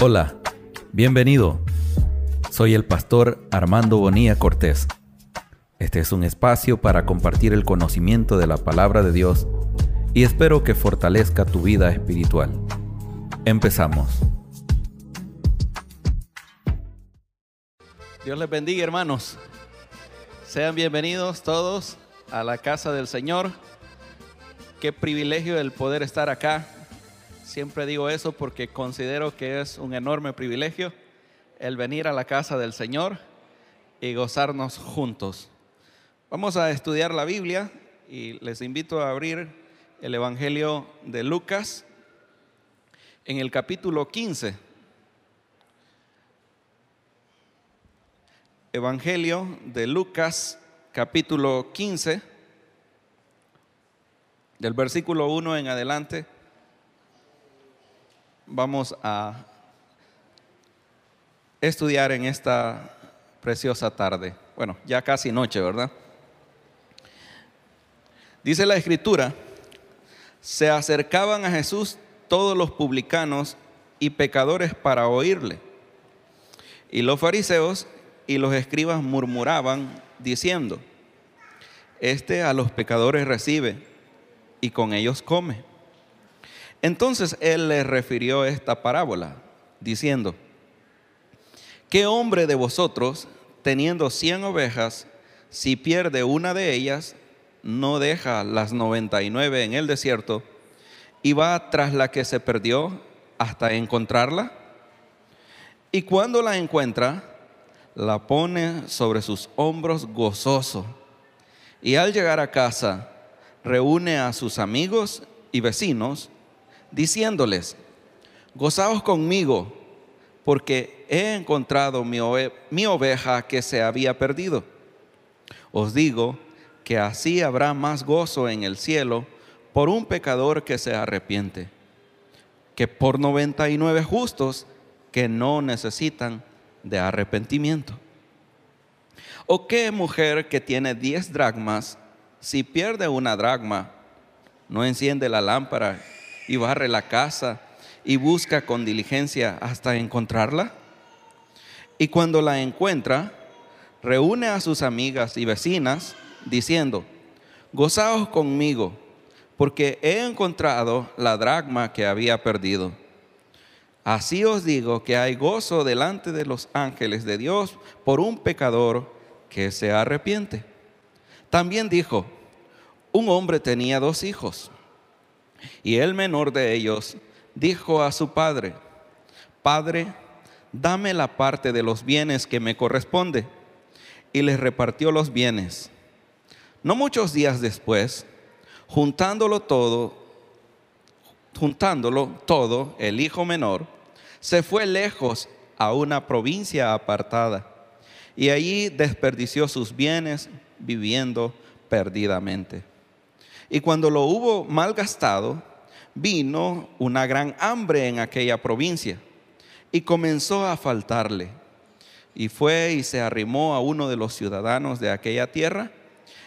Hola, bienvenido. Soy el pastor Armando Bonilla Cortés. Este es un espacio para compartir el conocimiento de la palabra de Dios y espero que fortalezca tu vida espiritual. Empezamos. Dios les bendiga hermanos. Sean bienvenidos todos a la casa del Señor. Qué privilegio el poder estar acá. Siempre digo eso porque considero que es un enorme privilegio el venir a la casa del Señor y gozarnos juntos. Vamos a estudiar la Biblia y les invito a abrir el Evangelio de Lucas en el capítulo 15. Evangelio de Lucas capítulo 15 del versículo 1 en adelante, vamos a estudiar en esta preciosa tarde. Bueno, ya casi noche, ¿verdad? Dice la escritura, se acercaban a Jesús todos los publicanos y pecadores para oírle. Y los fariseos y los escribas murmuraban diciendo, este a los pecadores recibe y con ellos come. Entonces él les refirió esta parábola, diciendo, ¿qué hombre de vosotros, teniendo cien ovejas, si pierde una de ellas, no deja las noventa y nueve en el desierto y va tras la que se perdió hasta encontrarla? Y cuando la encuentra, la pone sobre sus hombros gozoso. Y al llegar a casa, reúne a sus amigos y vecinos, diciéndoles, gozaos conmigo, porque he encontrado mi, oveja que se había perdido. Os digo que así habrá más gozo en el cielo por un pecador que se arrepiente, que por 99 justos que no necesitan de arrepentimiento. ¿O qué mujer que tiene 10 dracmas si pierde una dragma, no enciende la lámpara y barre la casa y busca con diligencia hasta encontrarla. Y cuando la encuentra, reúne a sus amigas y vecinas diciendo, gozaos conmigo, porque he encontrado la dragma que había perdido. Así os digo que hay gozo delante de los ángeles de Dios por un pecador que se arrepiente. También dijo, un hombre tenía dos hijos y el menor de ellos dijo a su padre, Padre, dame la parte de los bienes que me corresponde. Y les repartió los bienes. No muchos días después, juntándolo todo, juntándolo todo, el hijo menor, se fue lejos a una provincia apartada y allí desperdició sus bienes viviendo perdidamente. Y cuando lo hubo malgastado, vino una gran hambre en aquella provincia y comenzó a faltarle. Y fue y se arrimó a uno de los ciudadanos de aquella tierra,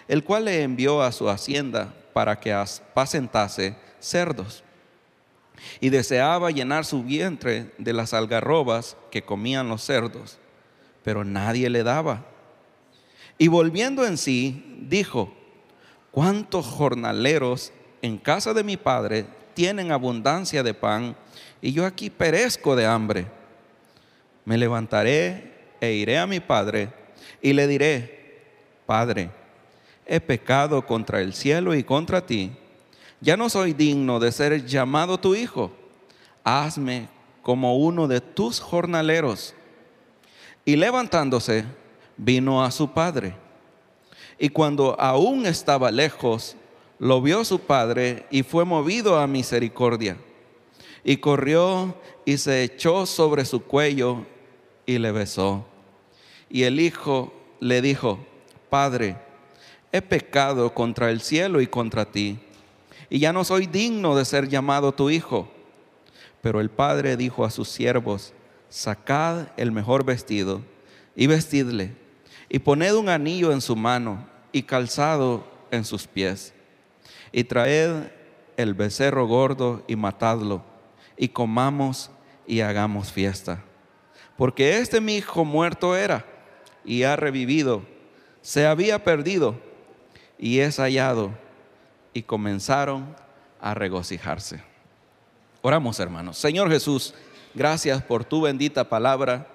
el cual le envió a su hacienda para que apacentase cerdos. Y deseaba llenar su vientre de las algarrobas que comían los cerdos, pero nadie le daba. Y volviendo en sí, dijo, ¿cuántos jornaleros en casa de mi padre tienen abundancia de pan y yo aquí perezco de hambre? Me levantaré e iré a mi padre y le diré, Padre, he pecado contra el cielo y contra ti. Ya no soy digno de ser llamado tu hijo. Hazme como uno de tus jornaleros. Y levantándose, vino a su padre. Y cuando aún estaba lejos, lo vio su padre y fue movido a misericordia. Y corrió y se echó sobre su cuello y le besó. Y el hijo le dijo, Padre, he pecado contra el cielo y contra ti, y ya no soy digno de ser llamado tu hijo. Pero el padre dijo a sus siervos, sacad el mejor vestido y vestidle y poned un anillo en su mano y calzado en sus pies. Y traed el becerro gordo y matadlo, y comamos y hagamos fiesta. Porque este mi hijo muerto era y ha revivido, se había perdido y es hallado. Y comenzaron a regocijarse. Oramos hermanos. Señor Jesús, gracias por tu bendita palabra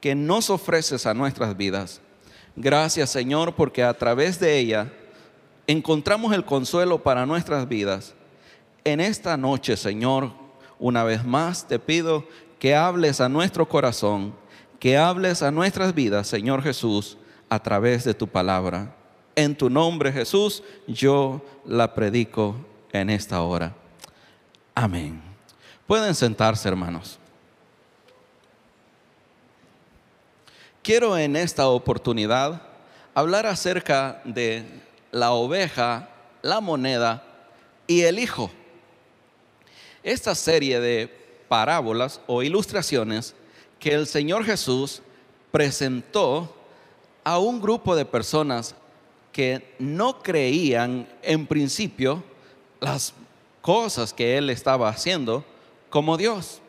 que nos ofreces a nuestras vidas. Gracias Señor porque a través de ella encontramos el consuelo para nuestras vidas. En esta noche, Señor, una vez más te pido que hables a nuestro corazón, que hables a nuestras vidas, Señor Jesús, a través de tu palabra. En tu nombre, Jesús, yo la predico en esta hora. Amén. Pueden sentarse, hermanos. Quiero en esta oportunidad hablar acerca de la oveja, la moneda y el hijo. Esta serie de parábolas o ilustraciones que el Señor Jesús presentó a un grupo de personas que no creían en principio las cosas que Él estaba haciendo como Dios.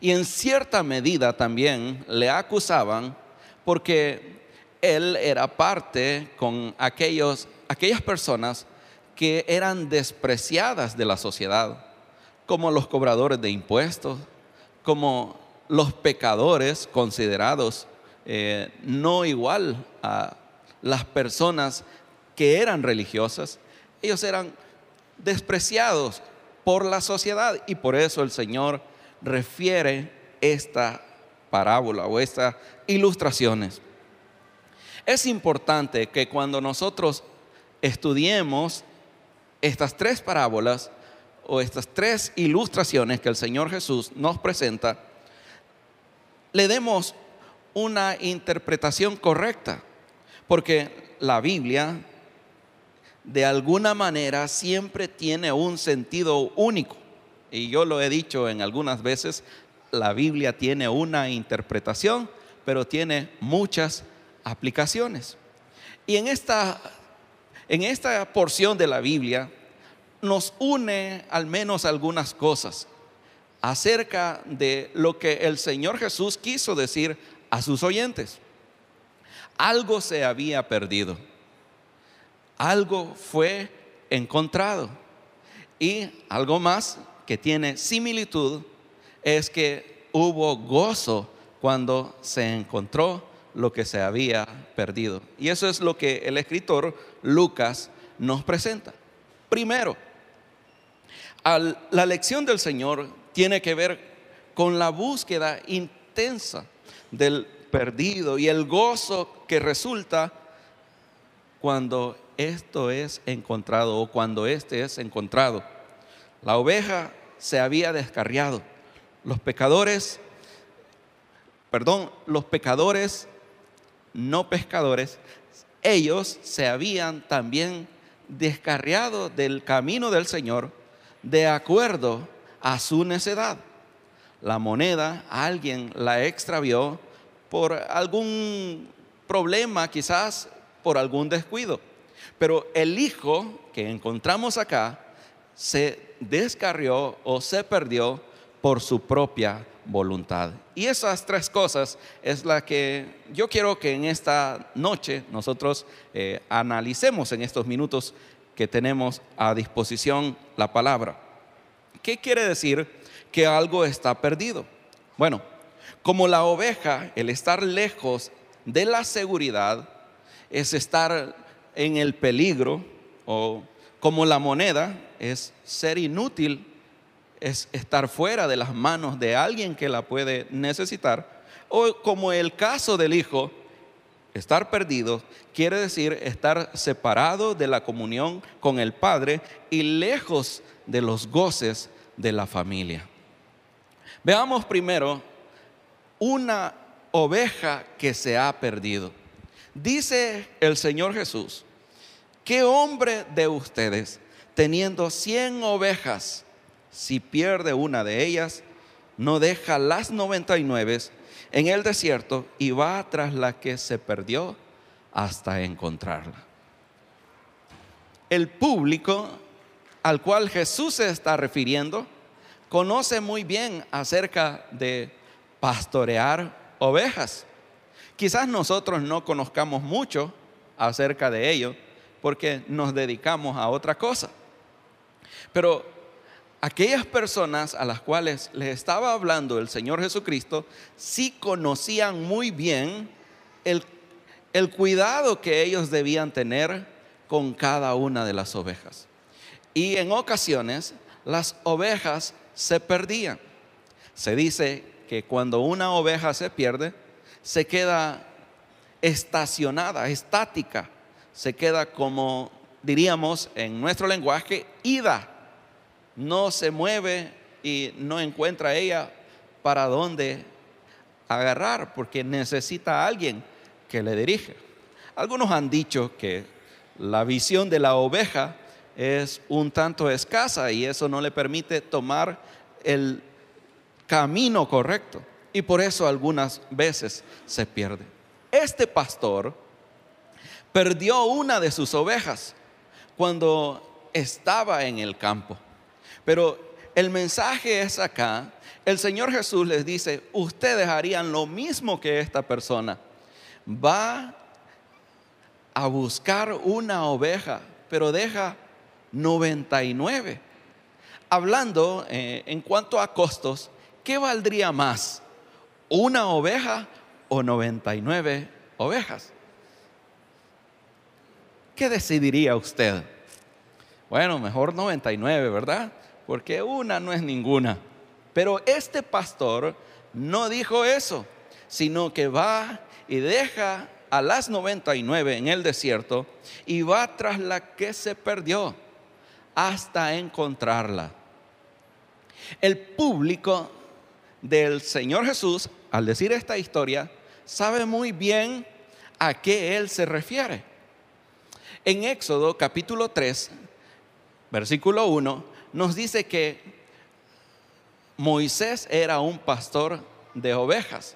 Y en cierta medida también le acusaban porque él era parte con aquellos, aquellas personas que eran despreciadas de la sociedad, como los cobradores de impuestos, como los pecadores considerados eh, no igual a las personas que eran religiosas. Ellos eran despreciados por la sociedad y por eso el Señor refiere esta parábola o estas ilustraciones. Es importante que cuando nosotros estudiemos estas tres parábolas o estas tres ilustraciones que el Señor Jesús nos presenta, le demos una interpretación correcta, porque la Biblia de alguna manera siempre tiene un sentido único y yo lo he dicho en algunas veces, la Biblia tiene una interpretación, pero tiene muchas aplicaciones. Y en esta, en esta porción de la Biblia nos une al menos algunas cosas acerca de lo que el Señor Jesús quiso decir a sus oyentes. Algo se había perdido, algo fue encontrado y algo más que tiene similitud es que hubo gozo cuando se encontró lo que se había perdido. Y eso es lo que el escritor Lucas nos presenta. Primero, la lección del Señor tiene que ver con la búsqueda intensa del perdido y el gozo que resulta cuando esto es encontrado o cuando este es encontrado. La oveja se había descarriado. Los pecadores, perdón, los pecadores no pescadores, ellos se habían también descarriado del camino del Señor de acuerdo a su necedad. La moneda alguien la extravió por algún problema, quizás por algún descuido. Pero el hijo que encontramos acá se descarrió o se perdió por su propia voluntad. Y esas tres cosas es la que yo quiero que en esta noche nosotros eh, analicemos en estos minutos que tenemos a disposición la palabra. ¿Qué quiere decir que algo está perdido? Bueno, como la oveja, el estar lejos de la seguridad es estar en el peligro o como la moneda es ser inútil, es estar fuera de las manos de alguien que la puede necesitar, o como el caso del hijo, estar perdido quiere decir estar separado de la comunión con el Padre y lejos de los goces de la familia. Veamos primero una oveja que se ha perdido. Dice el Señor Jesús, ¿Qué hombre de ustedes, teniendo cien ovejas, si pierde una de ellas, no deja las noventa y nueve en el desierto y va tras la que se perdió hasta encontrarla? El público al cual Jesús se está refiriendo conoce muy bien acerca de pastorear ovejas. Quizás nosotros no conozcamos mucho acerca de ello porque nos dedicamos a otra cosa. Pero aquellas personas a las cuales les estaba hablando el Señor Jesucristo sí conocían muy bien el, el cuidado que ellos debían tener con cada una de las ovejas. Y en ocasiones las ovejas se perdían. Se dice que cuando una oveja se pierde, se queda estacionada, estática, se queda como diríamos en nuestro lenguaje, ida. No se mueve y no encuentra ella para dónde agarrar porque necesita a alguien que le dirige. Algunos han dicho que la visión de la oveja es un tanto escasa y eso no le permite tomar el camino correcto. Y por eso algunas veces se pierde. Este pastor perdió una de sus ovejas cuando estaba en el campo. Pero el mensaje es acá. El Señor Jesús les dice, ustedes harían lo mismo que esta persona. Va a buscar una oveja, pero deja 99. Hablando eh, en cuanto a costos, ¿qué valdría más? ¿Una oveja o 99 ovejas? ¿Qué decidiría usted? Bueno, mejor 99, ¿verdad? Porque una no es ninguna. Pero este pastor no dijo eso, sino que va y deja a las 99 en el desierto y va tras la que se perdió hasta encontrarla. El público del Señor Jesús, al decir esta historia, sabe muy bien a qué Él se refiere. En Éxodo capítulo 3, versículo 1, nos dice que Moisés era un pastor de ovejas,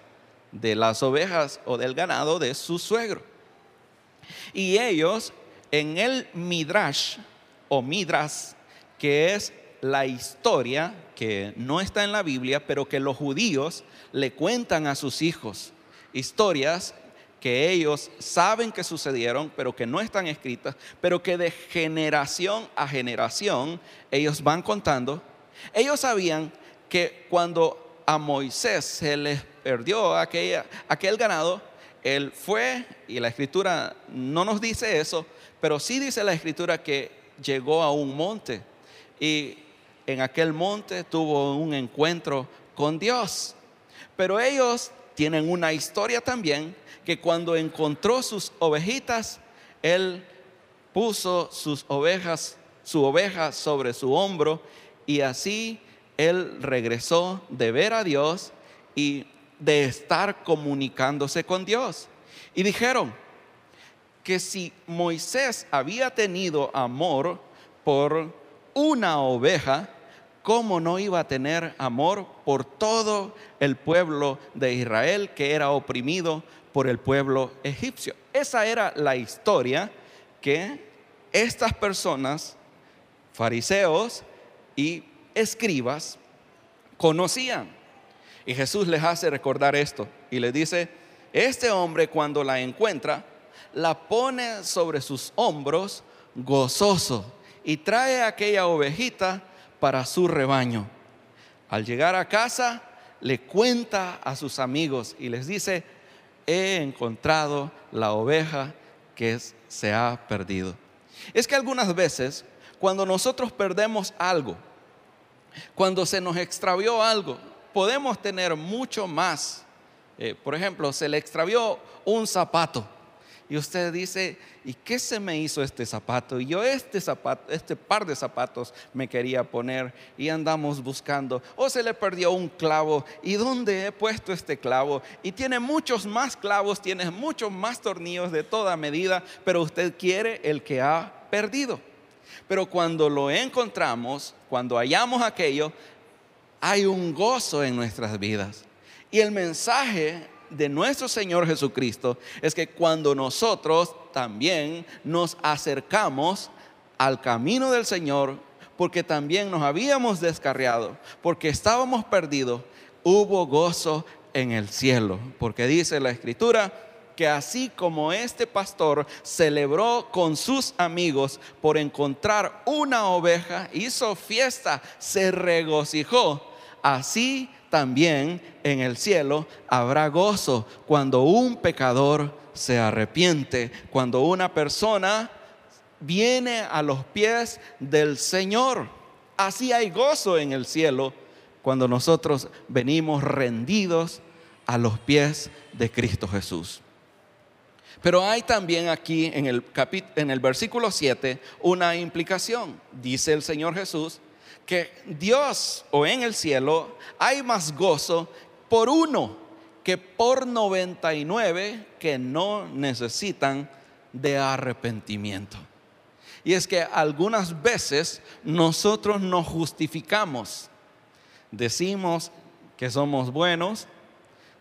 de las ovejas o del ganado de su suegro. Y ellos en el Midrash o Midras, que es la historia que no está en la Biblia, pero que los judíos le cuentan a sus hijos. Historias que ellos saben que sucedieron, pero que no están escritas, pero que de generación a generación ellos van contando. Ellos sabían que cuando a Moisés se les perdió aquel ganado, él fue, y la escritura no nos dice eso, pero sí dice la escritura que llegó a un monte y en aquel monte tuvo un encuentro con Dios. Pero ellos tienen una historia también que cuando encontró sus ovejitas, él puso sus ovejas, su oveja sobre su hombro y así él regresó de ver a Dios y de estar comunicándose con Dios. Y dijeron, que si Moisés había tenido amor por una oveja, ¿cómo no iba a tener amor por todo el pueblo de Israel que era oprimido por el pueblo egipcio? Esa era la historia que estas personas, fariseos y escribas, conocían. Y Jesús les hace recordar esto y les dice, este hombre cuando la encuentra, la pone sobre sus hombros gozoso y trae aquella ovejita para su rebaño. Al llegar a casa, le cuenta a sus amigos y les dice, he encontrado la oveja que se ha perdido. Es que algunas veces, cuando nosotros perdemos algo, cuando se nos extravió algo, podemos tener mucho más. Eh, por ejemplo, se le extravió un zapato y usted dice, ¿y qué se me hizo este zapato? Y yo este zapato, este par de zapatos me quería poner y andamos buscando. O se le perdió un clavo. ¿Y dónde he puesto este clavo? Y tiene muchos más clavos, tiene muchos más tornillos de toda medida, pero usted quiere el que ha perdido. Pero cuando lo encontramos, cuando hallamos aquello, hay un gozo en nuestras vidas. Y el mensaje de nuestro Señor Jesucristo es que cuando nosotros también nos acercamos al camino del Señor porque también nos habíamos descarriado, porque estábamos perdidos, hubo gozo en el cielo, porque dice la escritura que así como este pastor celebró con sus amigos por encontrar una oveja, hizo fiesta, se regocijó, así también en el cielo habrá gozo cuando un pecador se arrepiente, cuando una persona viene a los pies del Señor. Así hay gozo en el cielo cuando nosotros venimos rendidos a los pies de Cristo Jesús. Pero hay también aquí en el, en el versículo 7 una implicación. Dice el Señor Jesús que Dios o en el cielo hay más gozo por uno que por 99 que no necesitan de arrepentimiento. Y es que algunas veces nosotros nos justificamos. Decimos que somos buenos,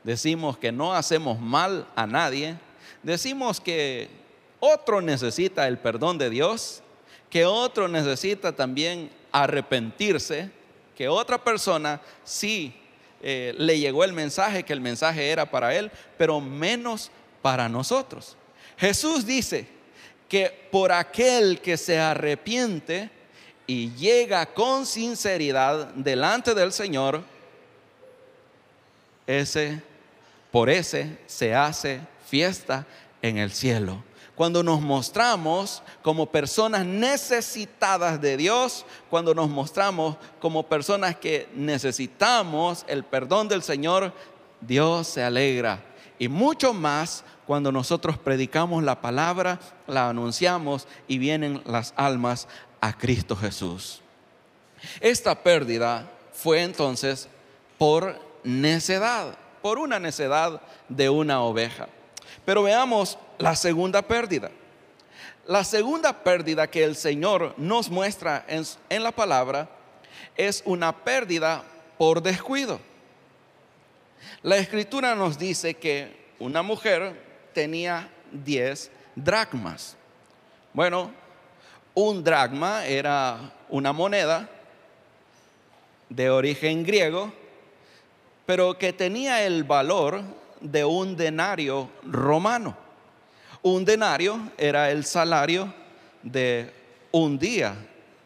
decimos que no hacemos mal a nadie, decimos que otro necesita el perdón de Dios, que otro necesita también arrepentirse, que otra persona sí eh, le llegó el mensaje, que el mensaje era para él, pero menos para nosotros. Jesús dice que por aquel que se arrepiente y llega con sinceridad delante del Señor, ese, por ese se hace fiesta en el cielo. Cuando nos mostramos como personas necesitadas de Dios, cuando nos mostramos como personas que necesitamos el perdón del Señor, Dios se alegra. Y mucho más cuando nosotros predicamos la palabra, la anunciamos y vienen las almas a Cristo Jesús. Esta pérdida fue entonces por necedad, por una necedad de una oveja. Pero veamos la segunda pérdida. La segunda pérdida que el Señor nos muestra en, la palabra es una pérdida por descuido. La escritura nos dice que una mujer tenía 10 dracmas. Bueno, un dracma era una moneda de origen griego, pero que tenía el valor de un denario romano. Un denario era el salario de un día,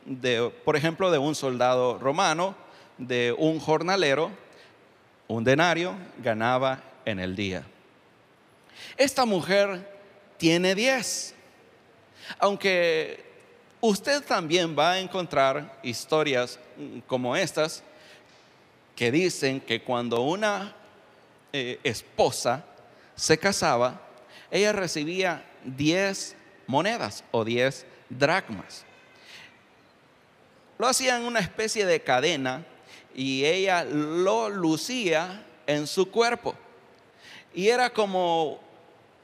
de, por ejemplo, de un soldado romano, de un jornalero. Un denario ganaba en el día. Esta mujer tiene 10. Aunque usted también va a encontrar historias como estas que dicen que cuando una eh, esposa se casaba, ella recibía 10 monedas o 10 dracmas. Lo hacían una especie de cadena y ella lo lucía en su cuerpo. Y era como,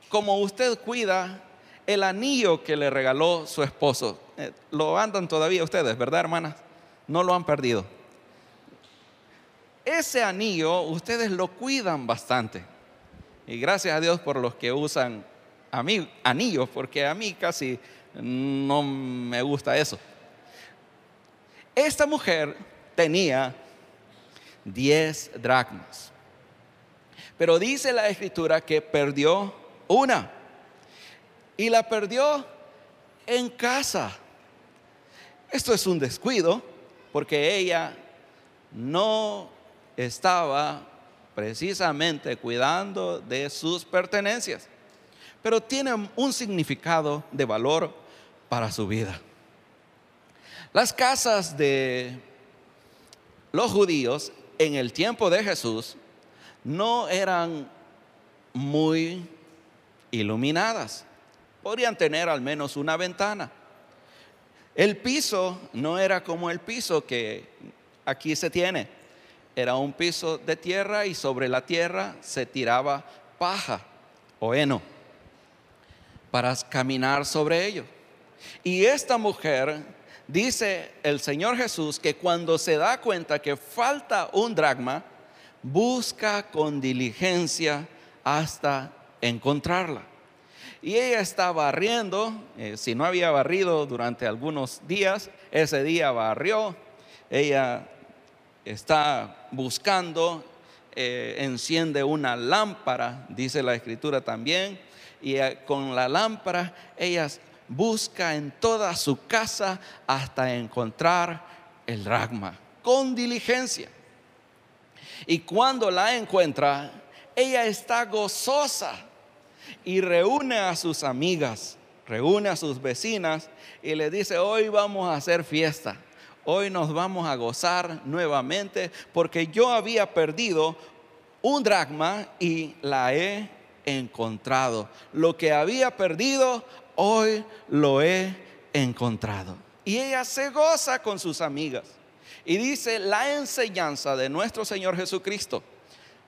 como usted cuida el anillo que le regaló su esposo. Eh, lo andan todavía ustedes, ¿verdad, hermanas? No lo han perdido ese anillo ustedes lo cuidan bastante. Y gracias a Dios por los que usan a mí, anillos, porque a mí casi no me gusta eso. Esta mujer tenía 10 dracmas. Pero dice la escritura que perdió una. Y la perdió en casa. Esto es un descuido porque ella no estaba precisamente cuidando de sus pertenencias, pero tiene un significado de valor para su vida. Las casas de los judíos en el tiempo de Jesús no eran muy iluminadas. Podrían tener al menos una ventana. El piso no era como el piso que aquí se tiene era un piso de tierra y sobre la tierra se tiraba paja o heno para caminar sobre ello. Y esta mujer, dice el Señor Jesús, que cuando se da cuenta que falta un dragma, busca con diligencia hasta encontrarla. Y ella está barriendo, eh, si no había barrido durante algunos días, ese día barrió. Ella está buscando, eh, enciende una lámpara, dice la escritura también, y eh, con la lámpara ella busca en toda su casa hasta encontrar el ragma, con diligencia. Y cuando la encuentra, ella está gozosa y reúne a sus amigas, reúne a sus vecinas y le dice, hoy vamos a hacer fiesta, hoy nos vamos a gozar nuevamente porque yo había perdido un dracma y la he encontrado. Lo que había perdido, hoy lo he encontrado. Y ella se goza con sus amigas. Y dice la enseñanza de nuestro Señor Jesucristo.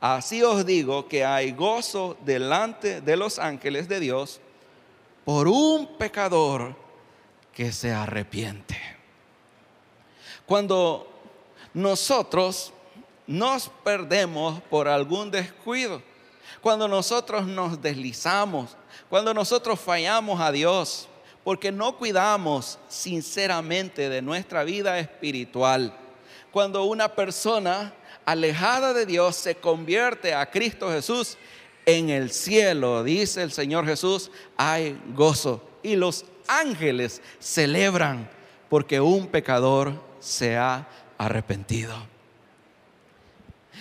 Así os digo que hay gozo delante de los ángeles de Dios por un pecador que se arrepiente. Cuando nosotros nos perdemos por algún descuido, cuando nosotros nos deslizamos, cuando nosotros fallamos a Dios, porque no cuidamos sinceramente de nuestra vida espiritual, cuando una persona alejada de Dios se convierte a Cristo Jesús, en el cielo, dice el Señor Jesús, hay gozo. Y los ángeles celebran porque un pecador se ha arrepentido.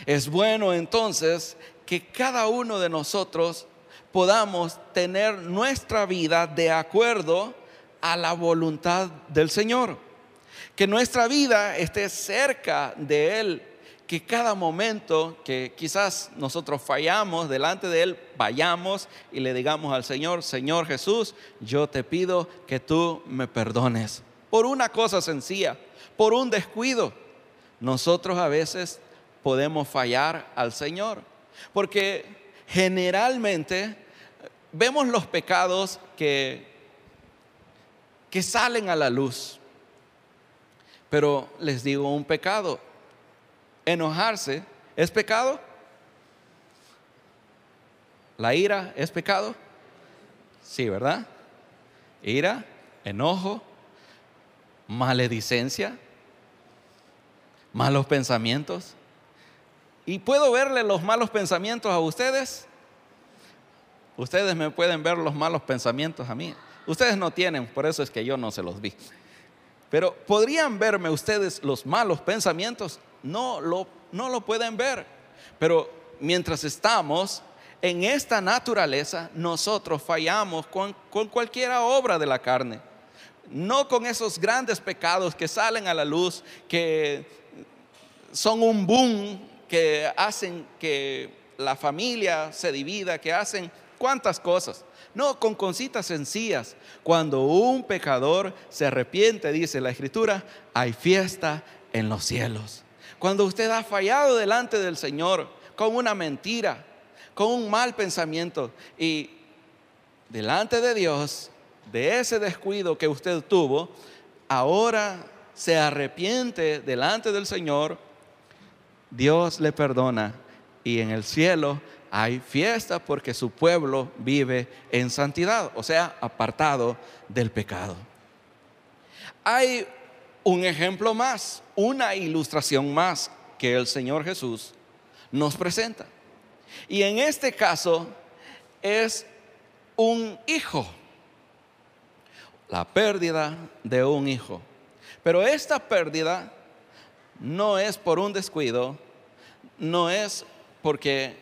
Es bueno entonces que cada uno de nosotros podamos tener nuestra vida de acuerdo a la voluntad del Señor. Que nuestra vida esté cerca de Él que cada momento que quizás nosotros fallamos delante de Él, vayamos y le digamos al Señor, Señor Jesús, yo te pido que tú me perdones. Por una cosa sencilla, por un descuido. Nosotros a veces podemos fallar al Señor, porque generalmente vemos los pecados que, que salen a la luz. Pero les digo un pecado, enojarse es pecado? ¿La ira es pecado? Sí, ¿verdad? Ira, enojo, maledicencia, malos pensamientos. ¿Y puedo verle los malos pensamientos a ustedes? Ustedes me pueden ver los malos pensamientos a mí. Ustedes no tienen, por eso es que yo no se los vi. Pero ¿podrían verme ustedes los malos pensamientos? no lo, no lo pueden ver. Pero mientras estamos en esta naturaleza, nosotros fallamos con, con cualquier obra de la carne. No con esos grandes pecados que salen a la luz, que son un boom, que hacen que la familia se divida, que hacen cuantas cosas. No, con cositas sencillas. Cuando un pecador se arrepiente, dice la escritura, hay fiesta en los cielos. Cuando usted ha fallado delante del Señor con una mentira, con un mal pensamiento y delante de Dios, de ese descuido que usted tuvo, ahora se arrepiente delante del Señor, Dios le perdona y en el cielo hay fiesta porque su pueblo vive en santidad, o sea, apartado del pecado. Hay un ejemplo más, una ilustración más que el Señor Jesús nos presenta. Y en este caso es un hijo, la pérdida de un hijo. Pero esta pérdida no es por un descuido, no es porque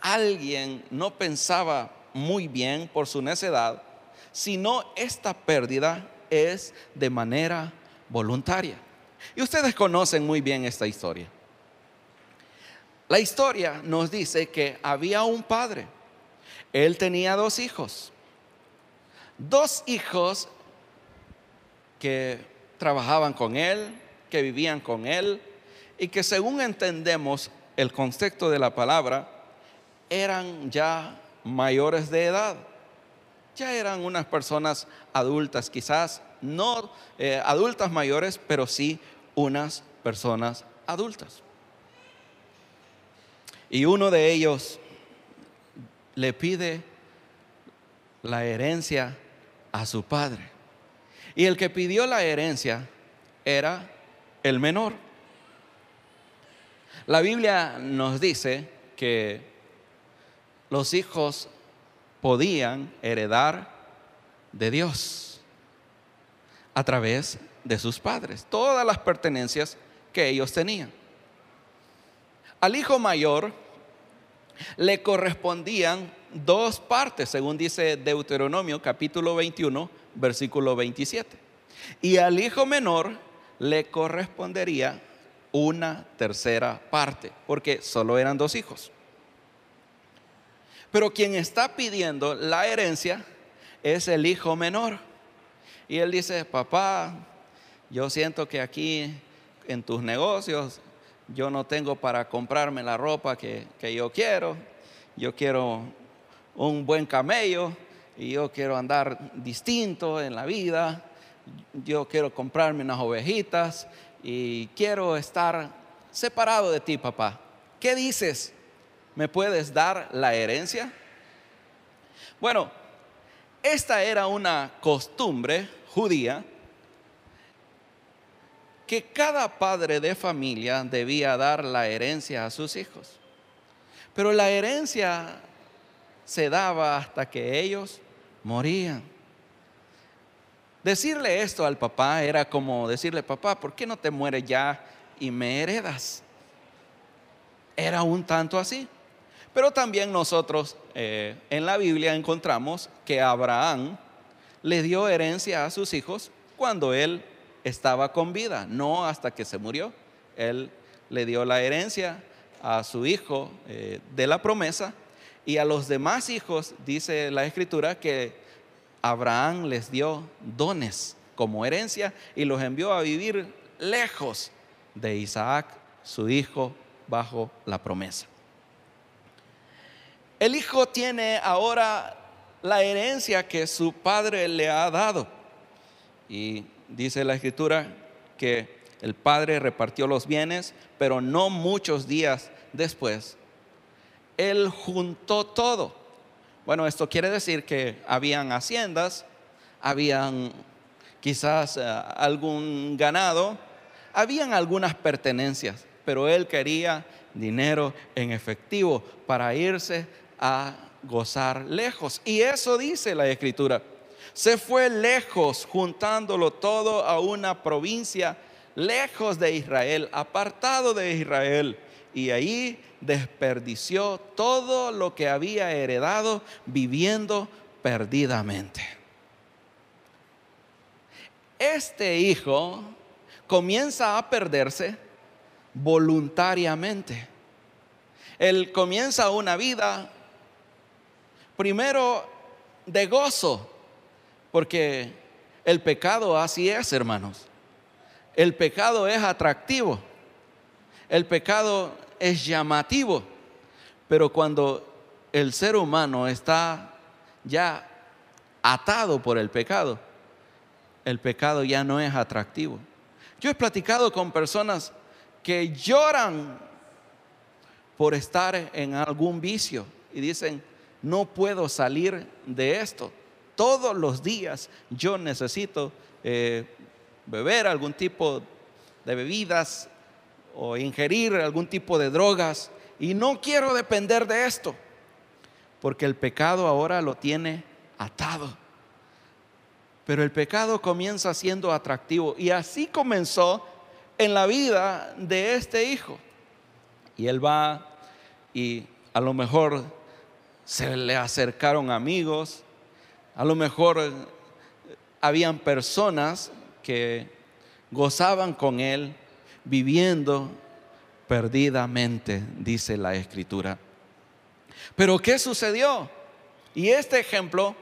alguien no pensaba muy bien por su necedad, sino esta pérdida es de manera voluntaria. Y ustedes conocen muy bien esta historia. La historia nos dice que había un padre. Él tenía dos hijos. Dos hijos que trabajaban con él, que vivían con él y que según entendemos el contexto de la palabra, eran ya mayores de edad. Ya eran unas personas adultas, quizás no eh, adultas mayores, pero sí unas personas adultas. Y uno de ellos le pide la herencia a su padre. Y el que pidió la herencia era el menor. La Biblia nos dice que los hijos podían heredar de Dios a través de sus padres, todas las pertenencias que ellos tenían. Al hijo mayor le correspondían dos partes, según dice Deuteronomio capítulo 21, versículo 27. Y al hijo menor le correspondería una tercera parte, porque solo eran dos hijos. Pero quien está pidiendo la herencia es el hijo menor. Y él dice, papá, yo siento que aquí en tus negocios yo no tengo para comprarme la ropa que, que yo quiero. Yo quiero un buen camello y yo quiero andar distinto en la vida. Yo quiero comprarme unas ovejitas y quiero estar separado de ti, papá. ¿Qué dices? ¿Me puedes dar la herencia? Bueno, esta era una costumbre judía que cada padre de familia debía dar la herencia a sus hijos. Pero la herencia se daba hasta que ellos morían. Decirle esto al papá era como decirle, papá, ¿por qué no te mueres ya y me heredas? Era un tanto así. Pero también nosotros eh, en la Biblia encontramos que Abraham le dio herencia a sus hijos cuando él estaba con vida, no hasta que se murió. Él le dio la herencia a su hijo eh, de la promesa y a los demás hijos, dice la escritura, que Abraham les dio dones como herencia y los envió a vivir lejos de Isaac, su hijo, bajo la promesa. El hijo tiene ahora la herencia que su padre le ha dado. Y dice la escritura que el padre repartió los bienes, pero no muchos días después, él juntó todo. Bueno, esto quiere decir que habían haciendas, habían quizás eh, algún ganado, habían algunas pertenencias, pero él quería dinero en efectivo para irse a gozar lejos. Y eso dice la escritura se fue lejos, juntándolo todo a una provincia lejos de Israel, apartado de Israel. Y ahí desperdició todo lo que había heredado viviendo perdidamente. Este hijo comienza a perderse voluntariamente. Él comienza una vida primero de gozo, porque el pecado así es, hermanos. El pecado es atractivo. El pecado es llamativo. Pero cuando el ser humano está ya atado por el pecado, el pecado ya no es atractivo. Yo he platicado con personas que lloran por estar en algún vicio y dicen, no puedo salir de esto todos los días yo necesito eh, beber algún tipo de bebidas o ingerir algún tipo de drogas y no quiero depender de esto, porque el pecado ahora lo tiene atado. Pero el pecado comienza siendo atractivo y así comenzó en la vida de este hijo. Y él va y a lo mejor se le acercaron amigos, a lo mejor eh, habían personas que gozaban con él viviendo perdidamente, dice la escritura. Pero ¿qué sucedió? Y este ejemplo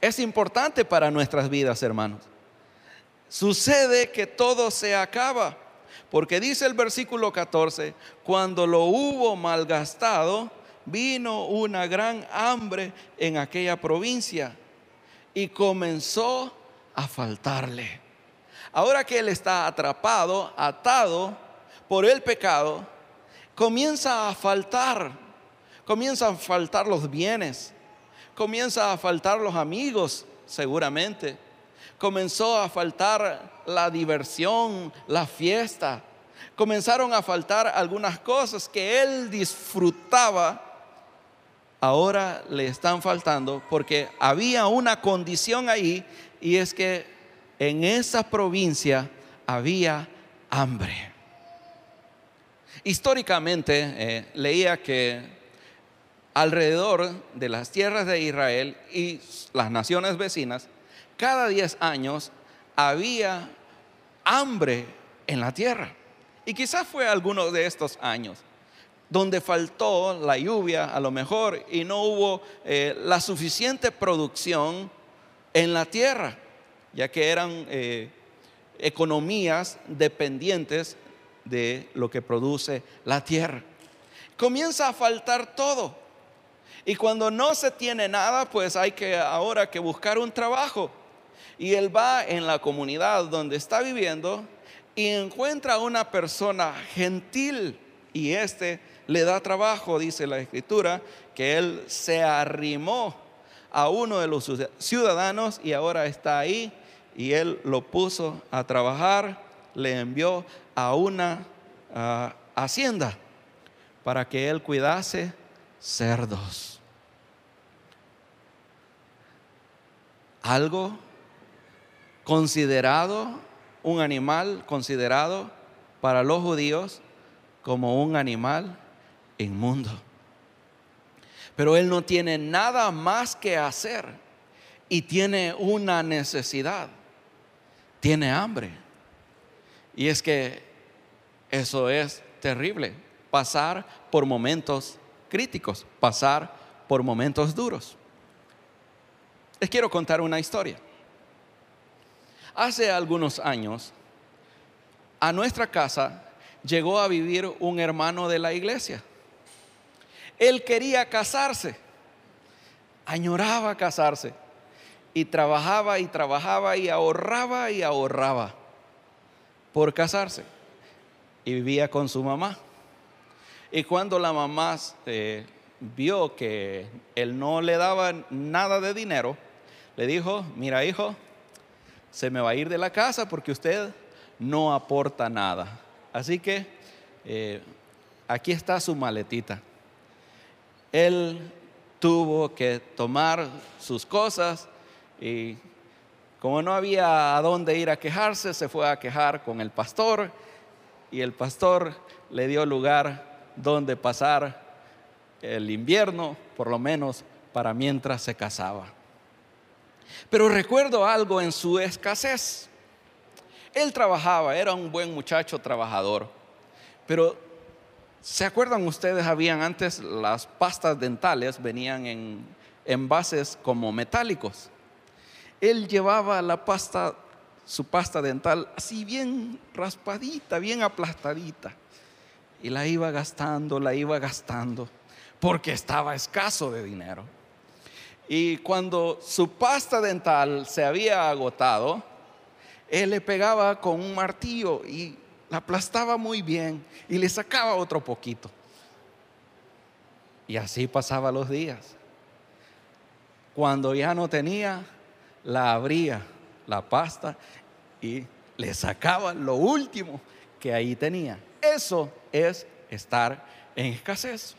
es importante para nuestras vidas, hermanos. Sucede que todo se acaba, porque dice el versículo 14, cuando lo hubo malgastado, vino una gran hambre en aquella provincia y comenzó a faltarle. Ahora que él está atrapado, atado por el pecado, comienza a faltar, comienzan a faltar los bienes, comienza a faltar los amigos, seguramente. Comenzó a faltar la diversión, la fiesta. Comenzaron a faltar algunas cosas que él disfrutaba. Ahora le están faltando porque había una condición ahí y es que en esa provincia había hambre. Históricamente eh, leía que alrededor de las tierras de Israel y las naciones vecinas, cada 10 años había hambre en la tierra. Y quizás fue alguno de estos años donde faltó la lluvia a lo mejor y no hubo eh, la suficiente producción en la tierra, ya que eran eh, economías dependientes de lo que produce la tierra. Comienza a faltar todo. Y cuando no se tiene nada, pues hay que ahora que buscar un trabajo. Y él va en la comunidad donde está viviendo y encuentra a una persona gentil y este le da trabajo, dice la escritura, que él se arrimó a uno de los ciudadanos y ahora está ahí y él lo puso a trabajar, le envió a una hacienda para que él cuidase cerdos. algo considerado, un animal considerado para los judíos como un animal inmundo. Pero él no tiene nada más que hacer y tiene una necesidad, tiene hambre. Y es que eso es terrible, pasar por momentos críticos, pasar por momentos duros. Les quiero contar una historia. Hace algunos años, a nuestra casa llegó a vivir un hermano de la iglesia. Él quería casarse, añoraba casarse y trabajaba y trabajaba y ahorraba y ahorraba por casarse. Y vivía con su mamá. Y cuando la mamá eh, vio que él no le daba nada de dinero, le dijo, mira hijo, se me va a ir de la casa porque usted no aporta nada. Así que eh, aquí está su maletita. Él tuvo que tomar sus cosas y como no había a dónde ir a quejarse, se fue a quejar con el pastor y el pastor le dio lugar donde pasar el invierno, por lo menos para mientras se casaba. Pero recuerdo algo en su escasez. Él trabajaba, era un buen muchacho trabajador. Pero, ¿se acuerdan ustedes? Habían antes las pastas dentales, venían en envases como metálicos. Él llevaba la pasta, su pasta dental, así bien raspadita, bien aplastadita. Y la iba gastando, la iba gastando, porque estaba escaso de dinero. Y cuando su pasta dental se había agotado, él le pegaba con un martillo y la aplastaba muy bien y le sacaba otro poquito. Y así pasaba los días. Cuando ya no tenía, la abría la pasta y le sacaba lo último que ahí tenía. Eso es estar en escasez.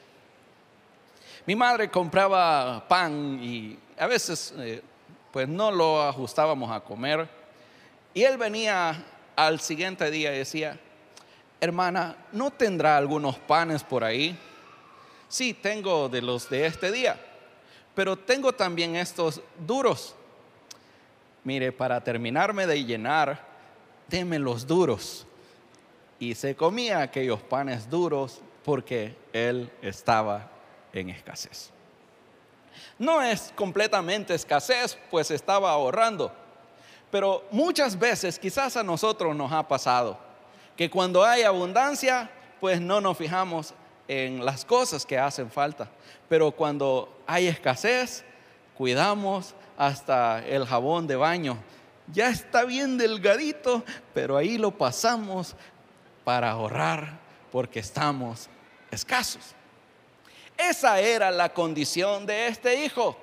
Mi madre compraba pan y a veces eh, pues no lo ajustábamos a comer. Y él venía al siguiente día y decía, hermana, ¿no tendrá algunos panes por ahí? Sí, tengo de los de este día, pero tengo también estos duros. Mire, para terminarme de llenar, deme los duros. Y se comía aquellos panes duros porque él estaba en escasez. No es completamente escasez, pues estaba ahorrando. Pero muchas veces quizás a nosotros nos ha pasado que cuando hay abundancia, pues no nos fijamos en las cosas que hacen falta. Pero cuando hay escasez, cuidamos hasta el jabón de baño. Ya está bien delgadito, pero ahí lo pasamos para ahorrar porque estamos escasos. Esa era la condición de este hijo.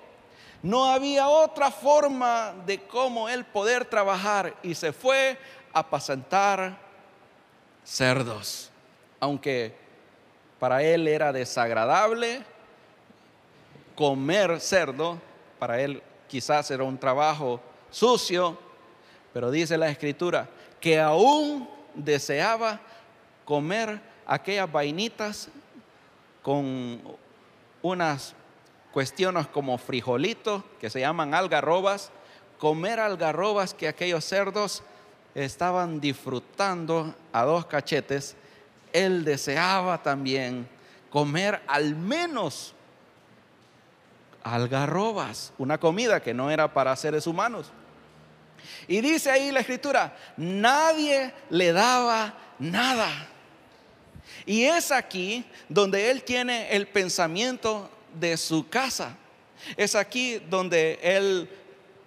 No había otra forma de cómo él poder trabajar y se fue a apacentar cerdos. Aunque para él era desagradable comer cerdo, para él quizás era un trabajo sucio, pero dice la escritura que aún deseaba comer aquellas vainitas con unas cuestiones como frijolitos que se llaman algarrobas, comer algarrobas que aquellos cerdos estaban disfrutando a dos cachetes, él deseaba también comer al menos algarrobas, una comida que no era para seres humanos. Y dice ahí la escritura, nadie le daba nada. Y es aquí donde él tiene el pensamiento de su casa. Es aquí donde él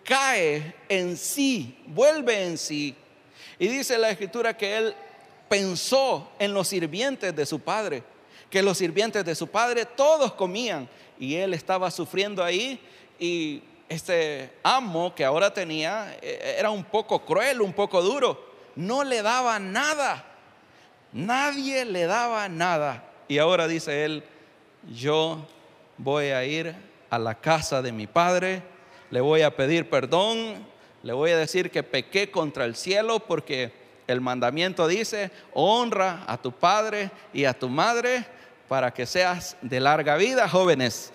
cae en sí, vuelve en sí. Y dice la escritura que él pensó en los sirvientes de su padre, que los sirvientes de su padre todos comían y él estaba sufriendo ahí y este amo que ahora tenía eh, era un poco cruel, un poco duro, no le daba nada, nadie le daba nada. Y ahora dice él, yo voy a ir a la casa de mi padre, le voy a pedir perdón, le voy a decir que pequé contra el cielo porque el mandamiento dice, honra a tu padre y a tu madre para que seas de larga vida, jóvenes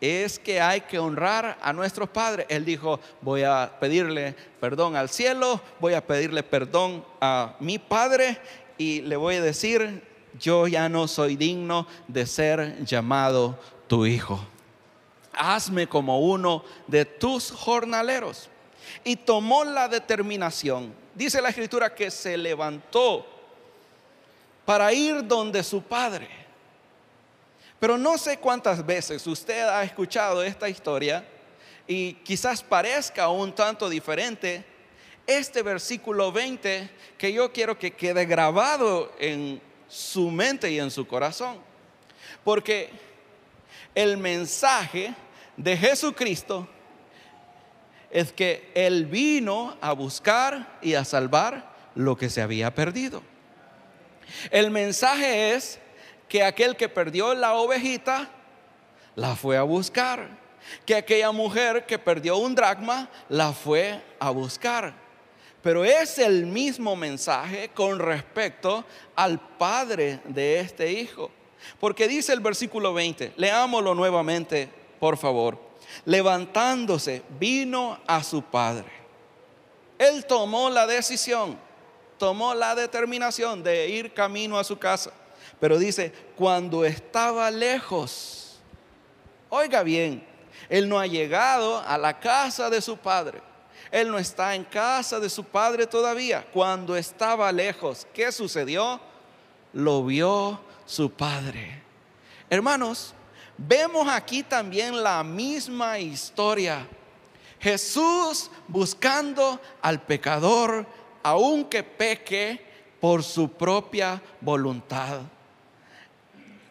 es que hay que honrar a nuestros padres. Él dijo, voy a pedirle perdón al cielo, voy a pedirle perdón a mi padre y le voy a decir, yo ya no soy digno de ser llamado tu hijo. Hazme como uno de tus jornaleros. Y tomó la determinación. Dice la escritura que se levantó para ir donde su padre. Pero no sé cuántas veces usted ha escuchado esta historia y quizás parezca un tanto diferente. Este versículo 20 que yo quiero que quede grabado en su mente y en su corazón. Porque el mensaje de Jesucristo es que Él vino a buscar y a salvar lo que se había perdido. El mensaje es que aquel que perdió la ovejita la fue a buscar, que aquella mujer que perdió un dracma la fue a buscar. Pero es el mismo mensaje con respecto al padre de este hijo. Porque dice el versículo 20, leámoslo nuevamente, por favor. Levantándose, vino a su padre. Él tomó la decisión, tomó la determinación de ir camino a su casa. Pero dice, cuando estaba lejos, oiga bien, él no ha llegado a la casa de su padre. Él no está en casa de su padre todavía. Cuando estaba lejos, ¿qué sucedió? Lo vio su padre. Hermanos, vemos aquí también la misma historia. Jesús buscando al pecador, aunque peque por su propia voluntad.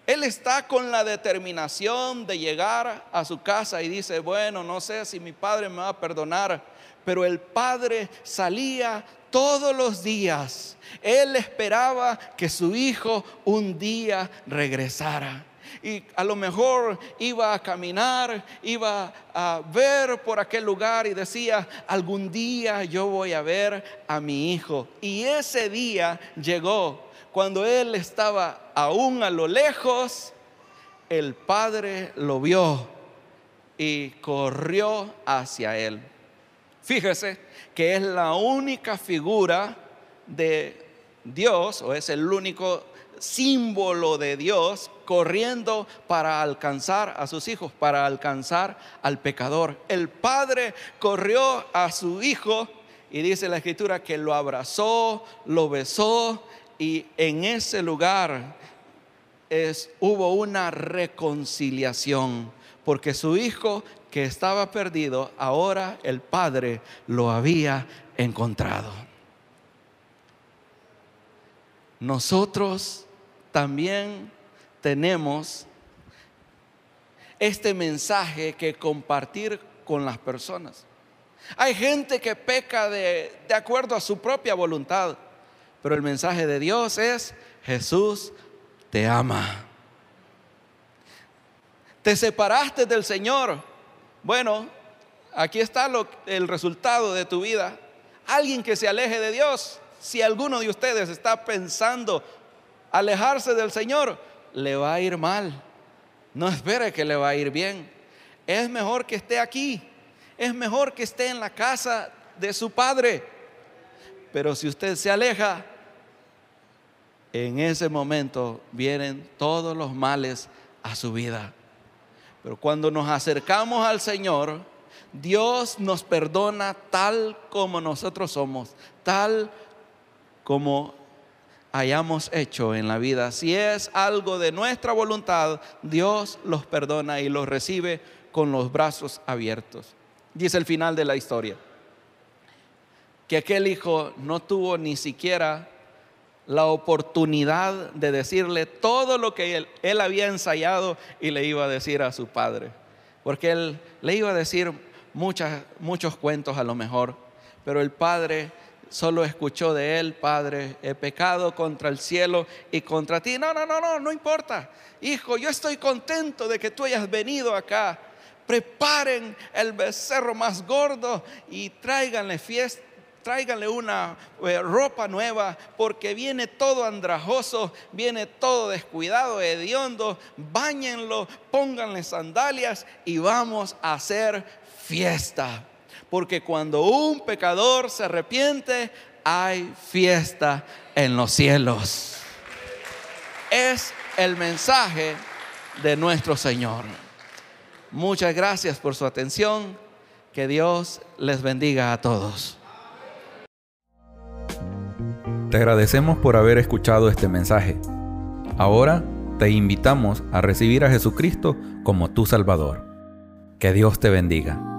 Él está con la determinación de llegar a su casa y dice, bueno, no sé si mi padre me va a perdonar, pero el padre salía todos los días. Él esperaba que su hijo un día regresara. Y a lo mejor iba a caminar, iba a ver por aquel lugar y decía, algún día yo voy a ver a mi hijo. Y ese día llegó cuando él estaba aún a lo lejos, el padre lo vio y corrió hacia él. Fíjese que es la única figura de Dios, o es el único símbolo de Dios corriendo para alcanzar a sus hijos, para alcanzar al pecador. El padre corrió a su hijo y dice la escritura que lo abrazó, lo besó y en ese lugar hubo una reconciliación, porque su hijo que estaba perdido, ahora el padre lo había encontrado. Nosotros también tenemos este mensaje que compartir con las personas. Hay gente que peca de acuerdo a su propia voluntad, pero el mensaje de Dios es, Jesús te ama. Te separaste del Señor. Bueno, aquí está el resultado de tu vida. Alguien que se aleje de Dios, si alguno de ustedes está pensando alejarse del Señor, le va a ir mal. No espere que le va a ir bien. Es mejor que esté aquí. Es mejor que esté en la casa de su padre. Pero si usted se aleja, en ese momento vienen todos los males a su vida. Pero cuando nos acercamos al Señor, Dios nos perdona tal como nosotros somos, tal como hayamos hecho en la vida. Si es algo de nuestra voluntad, Dios los perdona y los recibe con los brazos abiertos. Dice el final de la historia, que aquel hijo no tuvo ni siquiera la oportunidad de decirle todo lo que él, había ensayado y le iba a decir a su padre. Porque él le iba a decir muchas, muchos cuentos a lo mejor, pero el padre solo escuchó de él, Padre, he pecado contra el cielo y contra ti. No, no, no, no, no importa. Hijo, yo estoy contento de que tú hayas venido acá. Preparen el becerro más gordo y tráiganle fiesta, tráiganle una eh, ropa nueva, porque viene todo andrajoso, viene todo descuidado, hediondo, Báñenlo, pónganle sandalias y vamos a hacer fiesta. Porque cuando un pecador se arrepiente, hay fiesta en los cielos. Es el mensaje de nuestro Señor. Muchas gracias por su atención. Que Dios les bendiga a todos. Te agradecemos por haber escuchado este mensaje. Ahora te invitamos a recibir a Jesucristo como tu Salvador. Que Dios te bendiga.